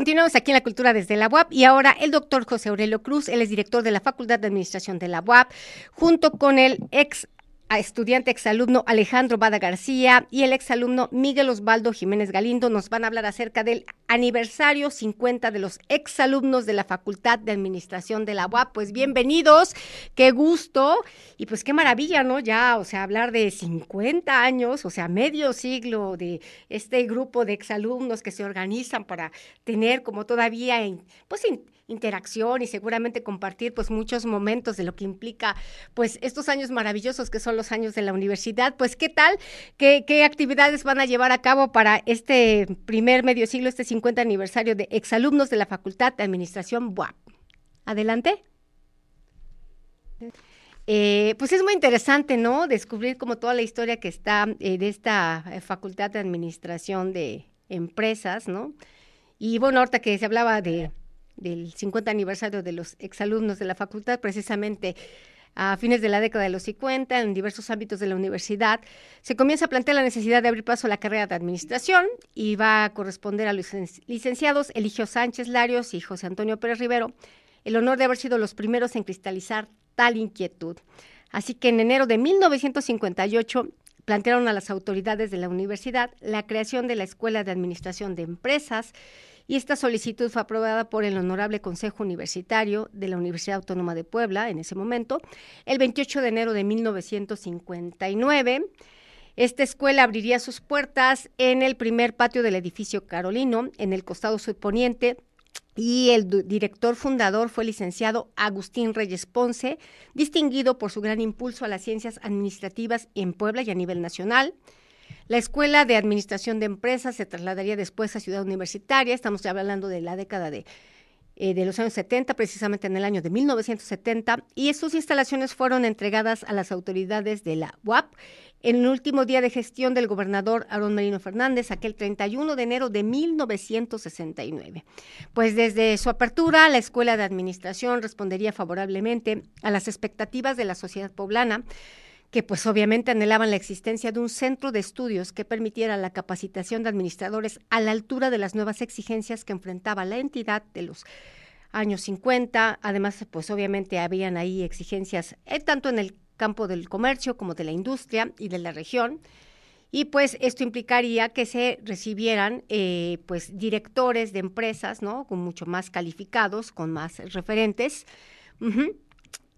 continuamos aquí en la cultura desde la UAP y ahora el doctor José Aurelio Cruz, él es director de la Facultad de Administración de la UAP, junto con el ex estudiante exalumno Alejandro Bada García y el exalumno Miguel Osvaldo Jiménez Galindo nos van a hablar acerca del aniversario 50 de los exalumnos de la Facultad de Administración de la UAP. Pues bienvenidos, qué gusto y pues qué maravilla, ¿no? Ya, o sea, hablar de 50 años, o sea, medio siglo de este grupo de exalumnos que se organizan para tener como todavía, pues, interacción y seguramente compartir pues muchos momentos de lo que implica pues estos años maravillosos que son los años de la universidad. Pues qué tal, qué, qué actividades van a llevar a cabo para este primer medio siglo, este 50 aniversario de exalumnos de la Facultad de Administración BUAP. Adelante. Eh, pues es muy interesante, ¿no? Descubrir como toda la historia que está eh, de esta eh, Facultad de Administración de Empresas, ¿no? Y bueno, ahorita que se hablaba de del 50 aniversario de los exalumnos de la facultad, precisamente a fines de la década de los 50, en diversos ámbitos de la universidad, se comienza a plantear la necesidad de abrir paso a la carrera de administración y va a corresponder a los licenciados Eligio Sánchez Larios y José Antonio Pérez Rivero el honor de haber sido los primeros en cristalizar tal inquietud. Así que en enero de 1958 plantearon a las autoridades de la universidad la creación de la Escuela de Administración de Empresas, y esta solicitud fue aprobada por el Honorable Consejo Universitario de la Universidad Autónoma de Puebla en ese momento, el 28 de enero de 1959. Esta escuela abriría sus puertas en el primer patio del edificio Carolino, en el costado subponiente, y el director fundador fue el licenciado Agustín Reyes Ponce, distinguido por su gran impulso a las ciencias administrativas en Puebla y a nivel nacional. La Escuela de Administración de Empresas se trasladaría después a Ciudad Universitaria, estamos ya hablando de la década de, eh, de los años 70, precisamente en el año de 1970, y sus instalaciones fueron entregadas a las autoridades de la UAP en el último día de gestión del gobernador Aarón Merino Fernández, aquel 31 de enero de 1969. Pues desde su apertura, la Escuela de Administración respondería favorablemente a las expectativas de la sociedad poblana, que pues obviamente anhelaban la existencia de un centro de estudios que permitiera la capacitación de administradores a la altura de las nuevas exigencias que enfrentaba la entidad de los años 50. Además, pues obviamente habían ahí exigencias eh, tanto en el campo del comercio como de la industria y de la región. Y pues esto implicaría que se recibieran eh, pues directores de empresas, ¿no? Con mucho más calificados, con más referentes.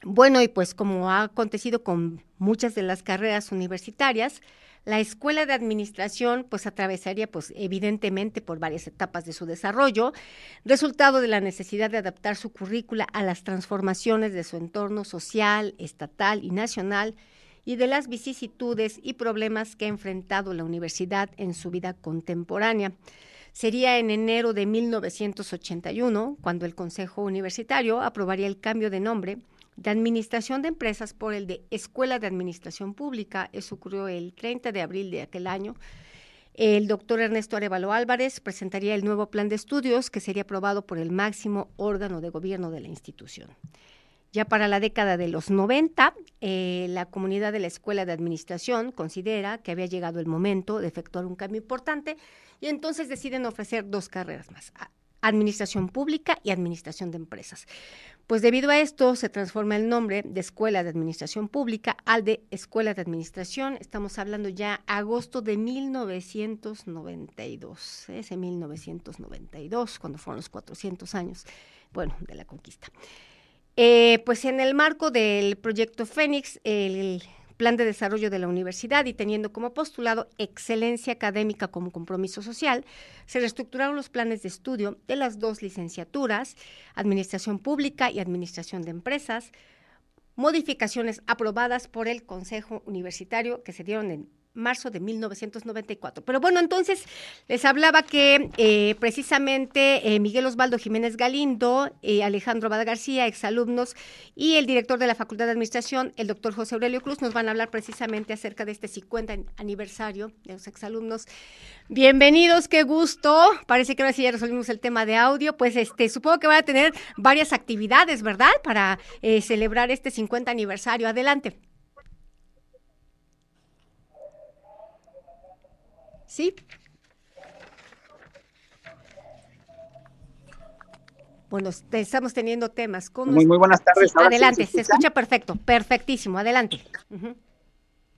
Bueno, y pues como ha acontecido con muchas de las carreras universitarias, la escuela de administración pues atravesaría pues evidentemente por varias etapas de su desarrollo, resultado de la necesidad de adaptar su currícula a las transformaciones de su entorno social, estatal y nacional y de las vicisitudes y problemas que ha enfrentado la universidad en su vida contemporánea. Sería en enero de 1981 cuando el Consejo Universitario aprobaría el cambio de nombre de Administración de Empresas por el de Escuela de Administración Pública. Eso ocurrió el 30 de abril de aquel año. El doctor Ernesto Arevalo Álvarez presentaría el nuevo plan de estudios que sería aprobado por el máximo órgano de gobierno de la institución. Ya para la década de los 90, eh, la comunidad de la Escuela de Administración considera que había llegado el momento de efectuar un cambio importante y entonces deciden ofrecer dos carreras más, Administración Pública y Administración de Empresas. Pues debido a esto se transforma el nombre de Escuela de Administración Pública al de Escuela de Administración. Estamos hablando ya agosto de 1992, ese 1992, cuando fueron los 400 años, bueno, de la conquista. Eh, pues en el marco del proyecto Fénix, el plan de desarrollo de la universidad y teniendo como postulado excelencia académica como compromiso social, se reestructuraron los planes de estudio de las dos licenciaturas, Administración Pública y Administración de Empresas, modificaciones aprobadas por el Consejo Universitario que se dieron en marzo de 1994. Pero bueno, entonces les hablaba que eh, precisamente eh, Miguel Osvaldo Jiménez Galindo, eh, Alejandro Bada García, exalumnos, y el director de la Facultad de Administración, el doctor José Aurelio Cruz, nos van a hablar precisamente acerca de este 50 aniversario de los exalumnos. Bienvenidos, qué gusto. Parece que ahora sí ya resolvimos el tema de audio. Pues este, supongo que van a tener varias actividades, ¿verdad? Para celebrar este 50 aniversario. Adelante. ¿Sí? Bueno, estamos teniendo temas. muy, muy buenas tardes. adelante, se, escucha perfecto, perfectísimo, adelante.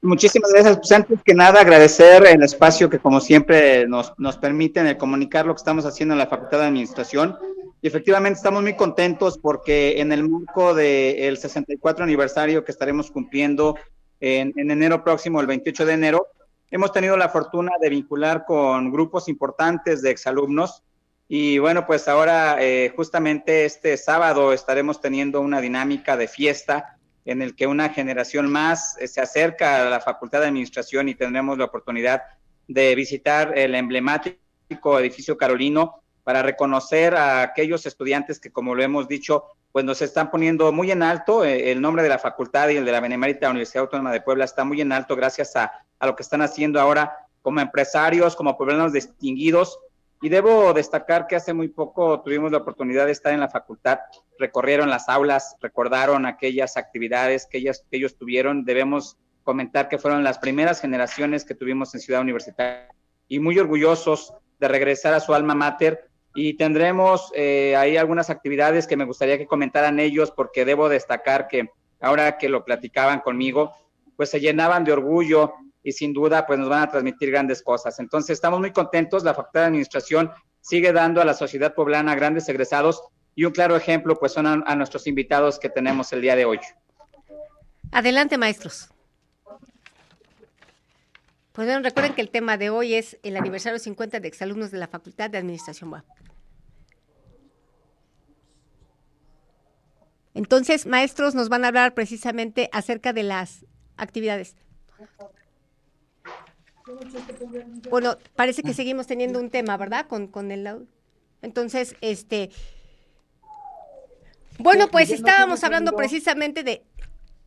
Muchísimas gracias. Pues antes que nada, agradecer el espacio que como siempre nos, nos permiten el comunicar lo que estamos haciendo en la Facultad de Administración. Y efectivamente estamos muy contentos porque en el marco del 64 aniversario que estaremos cumpliendo en, en enero próximo, el 28 de enero, hemos tenido la fortuna de vincular con grupos importantes de exalumnos. Y bueno, pues ahora eh, justamente este sábado estaremos teniendo una dinámica de fiesta en el que una generación más eh, se acerca a la Facultad de Administración y tendremos la oportunidad de visitar el emblemático edificio Carolino para reconocer a aquellos estudiantes que, como lo hemos dicho, pues nos están poniendo muy en alto. Eh, el nombre de la facultad y el de la Benemérita Universidad Autónoma de Puebla está muy en alto gracias a, a lo que están haciendo ahora como empresarios, como pueblos distinguidos. Y debo destacar que hace muy poco tuvimos la oportunidad de estar en la facultad, recorrieron las aulas, recordaron aquellas actividades que, que ellos tuvieron. Debemos comentar que fueron las primeras generaciones que tuvimos en Ciudad Universitaria y muy orgullosos de regresar a su alma mater y tendremos eh, ahí algunas actividades que me gustaría que comentaran ellos porque debo destacar que ahora que lo platicaban conmigo, pues se llenaban de orgullo y sin duda pues nos van a transmitir grandes cosas. Entonces estamos muy contentos, la Facultad de Administración sigue dando a la sociedad poblana grandes egresados y un claro ejemplo pues son a, nuestros invitados que tenemos el día de hoy. Adelante maestros. Pues bueno, recuerden que el tema de hoy es el aniversario 50 de exalumnos de la Facultad de Administración Entonces, maestros nos van a hablar precisamente acerca de las actividades. Bueno, parece que seguimos teniendo un tema, ¿verdad? Con, con el Entonces, este. Bueno, pues estábamos hablando precisamente de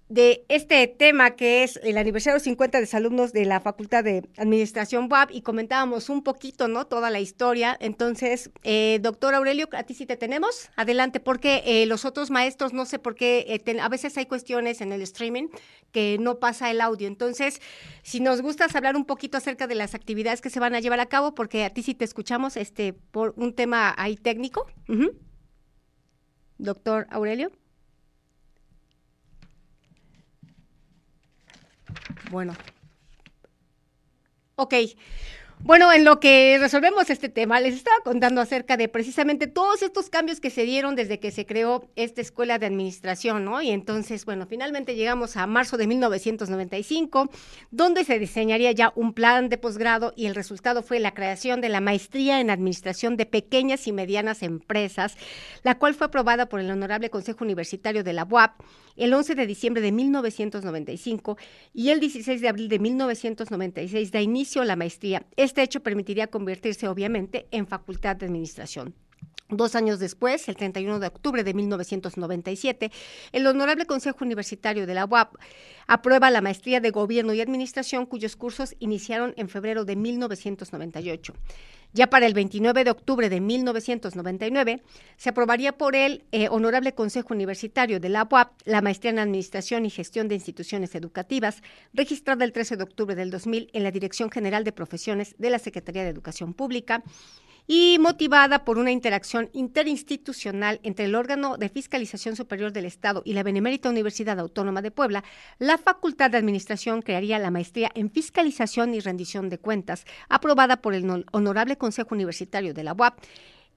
de este tema que es el aniversario 50 de alumnos de la Facultad de Administración WAP y comentábamos un poquito, ¿no? Toda la historia. Entonces, eh, doctor Aurelio, a ti sí te tenemos. Adelante, porque eh, los otros maestros, no sé por qué, eh, a veces hay cuestiones en el streaming que no pasa el audio. Entonces, si nos gustas hablar un poquito acerca de las actividades que se van a llevar a cabo, porque a ti sí te escuchamos este, por un tema ahí técnico. Doctor Aurelio. Bueno. Ok. Bueno, en lo que resolvemos este tema, les estaba contando acerca de precisamente todos estos cambios que se dieron desde que se creó esta escuela de administración, ¿no? Y entonces, bueno, finalmente llegamos a marzo de 1995, donde se diseñaría ya un plan de posgrado y el resultado fue la creación de la maestría en administración de pequeñas y medianas empresas, la cual fue aprobada por el Honorable Consejo Universitario de la UAP el 11 de diciembre de 1995 y el 16 de abril de 1996 da inicio a la maestría. Este hecho permitiría convertirse obviamente en facultad de administración. Dos años después, el 31 de octubre de 1997, el Honorable Consejo Universitario de la UAP aprueba la maestría de Gobierno y Administración, cuyos cursos iniciaron en febrero de 1998. Ya para el 29 de octubre de 1999 se aprobaría por el eh, Honorable Consejo Universitario de la UAP la maestría en Administración y Gestión de Instituciones Educativas, registrada el 13 de octubre del 2000 en la Dirección General de Profesiones de la Secretaría de Educación Pública y motivada por una interacción interinstitucional entre el órgano de fiscalización superior del Estado y la Benemérita Universidad Autónoma de Puebla, la Facultad de Administración crearía la maestría en fiscalización y rendición de cuentas, aprobada por el Honorable Consejo Universitario de la UAP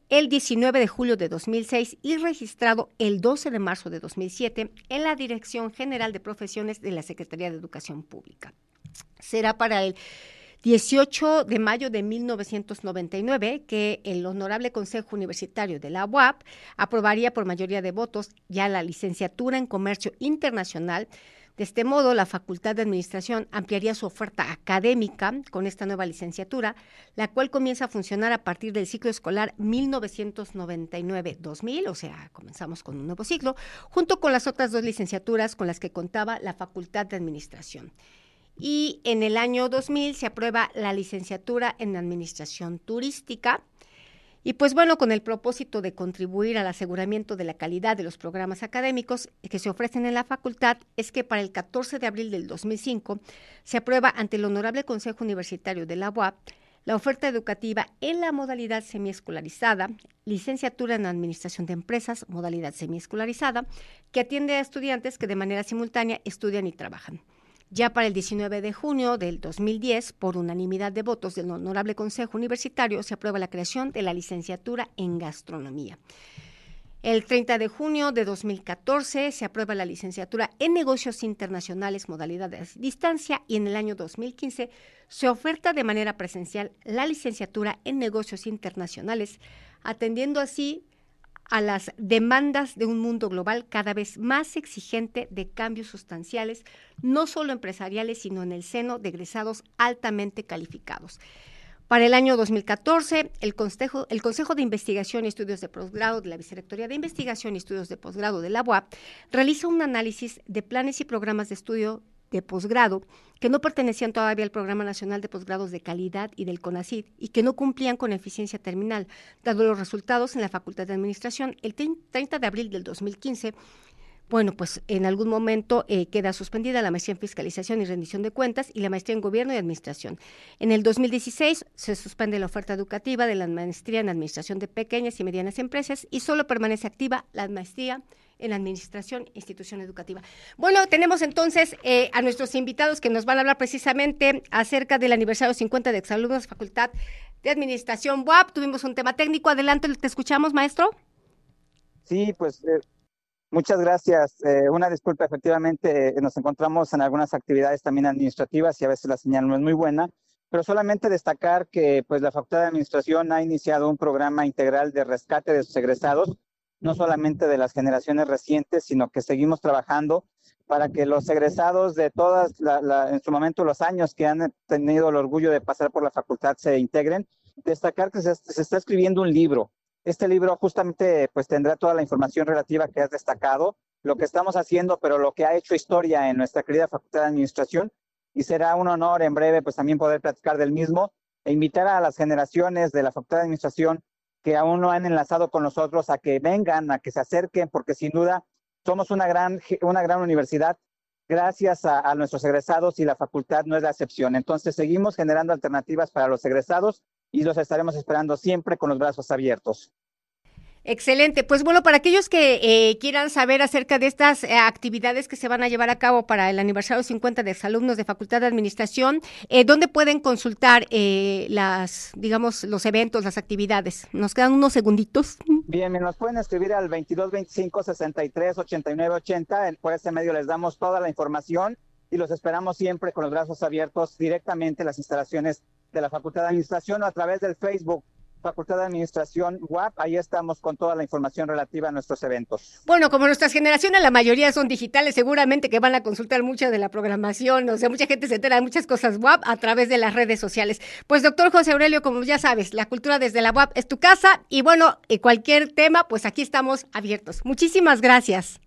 el 19 de julio de 2006 y registrado el 12 de marzo de 2007 en la Dirección General de Profesiones de la Secretaría de Educación Pública. Será para el 18 de mayo de 1999 que el Honorable Consejo Universitario de la UAP aprobaría por mayoría de votos ya la licenciatura en Comercio Internacional. De este modo, la Facultad de Administración ampliaría su oferta académica con esta nueva licenciatura, la cual comienza a funcionar a partir del ciclo escolar 1999-2000, o sea, comenzamos con un nuevo ciclo, junto con las otras dos licenciaturas con las que contaba la Facultad de Administración y en el año 2000 se aprueba la licenciatura en Administración Turística. Y pues bueno, con el propósito de contribuir al aseguramiento de la calidad de los programas académicos que se ofrecen en la facultad, es que para el 14 de abril del 2005 se aprueba ante el Honorable Consejo Universitario de la UAP la oferta educativa en la modalidad semiescolarizada, licenciatura en Administración de Empresas, modalidad semiescolarizada, que atiende a estudiantes que de manera simultánea estudian y trabajan. Ya para el 19 de junio del 2010, por unanimidad de votos del Honorable Consejo Universitario, se aprueba la creación de la licenciatura en Gastronomía. El 30 de junio de 2014 se aprueba la licenciatura en negocios internacionales, modalidades distancia, y en el año 2015 se oferta de manera presencial la licenciatura en negocios internacionales, atendiendo así a las demandas de un mundo global cada vez más exigente de cambios sustanciales, no solo empresariales, sino en el seno de egresados altamente calificados. Para el año 2014, el Consejo, el Consejo de Investigación y Estudios de Posgrado de la Vicerrectoría de Investigación y Estudios de Posgrado de la UAP realiza un análisis de planes y programas de estudio de posgrado que no pertenecían todavía al Programa Nacional de Posgrados de Calidad y del CONACID y que no cumplían con eficiencia terminal. Dado los resultados en la Facultad de Administración, el 30 de abril del 2015 bueno, pues en algún momento eh, queda suspendida la maestría en fiscalización y rendición de cuentas y la maestría en gobierno y administración. En el 2016 se suspende la oferta educativa de la maestría en administración de pequeñas y medianas empresas y solo permanece activa la maestría en administración e institución educativa. Bueno, tenemos entonces eh, a nuestros invitados que nos van a hablar precisamente acerca del aniversario 50 de exalumnos Facultad de Administración WAP. Tuvimos un tema técnico. Adelante, te escuchamos, maestro. Sí, pues eh, Muchas gracias. Eh, una disculpa, efectivamente, nos encontramos en algunas actividades también administrativas y a veces la señal no es muy buena, pero solamente destacar que pues, la Facultad de Administración ha iniciado un programa integral de rescate de sus egresados, no solamente de las generaciones recientes, sino que seguimos trabajando para que los egresados de todas, en su momento, los años que han tenido el orgullo de pasar por la facultad se integren. Destacar que se, se está escribiendo un libro este libro justamente pues tendrá toda la información relativa que has destacado, lo que estamos haciendo, pero lo que ha hecho historia en nuestra querida Facultad de Administración y será un honor en breve pues también poder platicar del mismo e invitar a las generaciones de la Facultad de Administración que aún no han enlazado con nosotros a que vengan, a que se acerquen, porque sin duda somos una gran, una gran universidad gracias a, a, nuestros egresados y la facultad no es la excepción. Entonces seguimos generando alternativas para los egresados y los estaremos esperando siempre con los brazos abiertos. Excelente. Pues bueno, para aquellos que eh, quieran saber acerca de estas eh, actividades que se van a llevar a cabo para el aniversario 50 de exalumnos de Facultad de Administración, eh, ¿dónde pueden consultar eh, las, digamos, los eventos, las actividades? Nos quedan unos segunditos. Bien, nos pueden escribir al 22 25 63 89 80. Por este medio les damos toda la información y los esperamos siempre con los brazos abiertos directamente en las instalaciones de la Facultad de Administración o a través del Facebook Facultad de Administración WAP, ahí estamos con toda la información relativa a nuestros eventos. Bueno, como nuestras generaciones, la mayoría son digitales, seguramente que van a consultar mucha de la programación, o sea, mucha gente se entera de muchas cosas WAP a través de las redes sociales. Pues doctor José Aurelio, como ya sabes, la cultura desde la WAP es tu casa y bueno, cualquier tema, pues aquí estamos abiertos. Muchísimas gracias.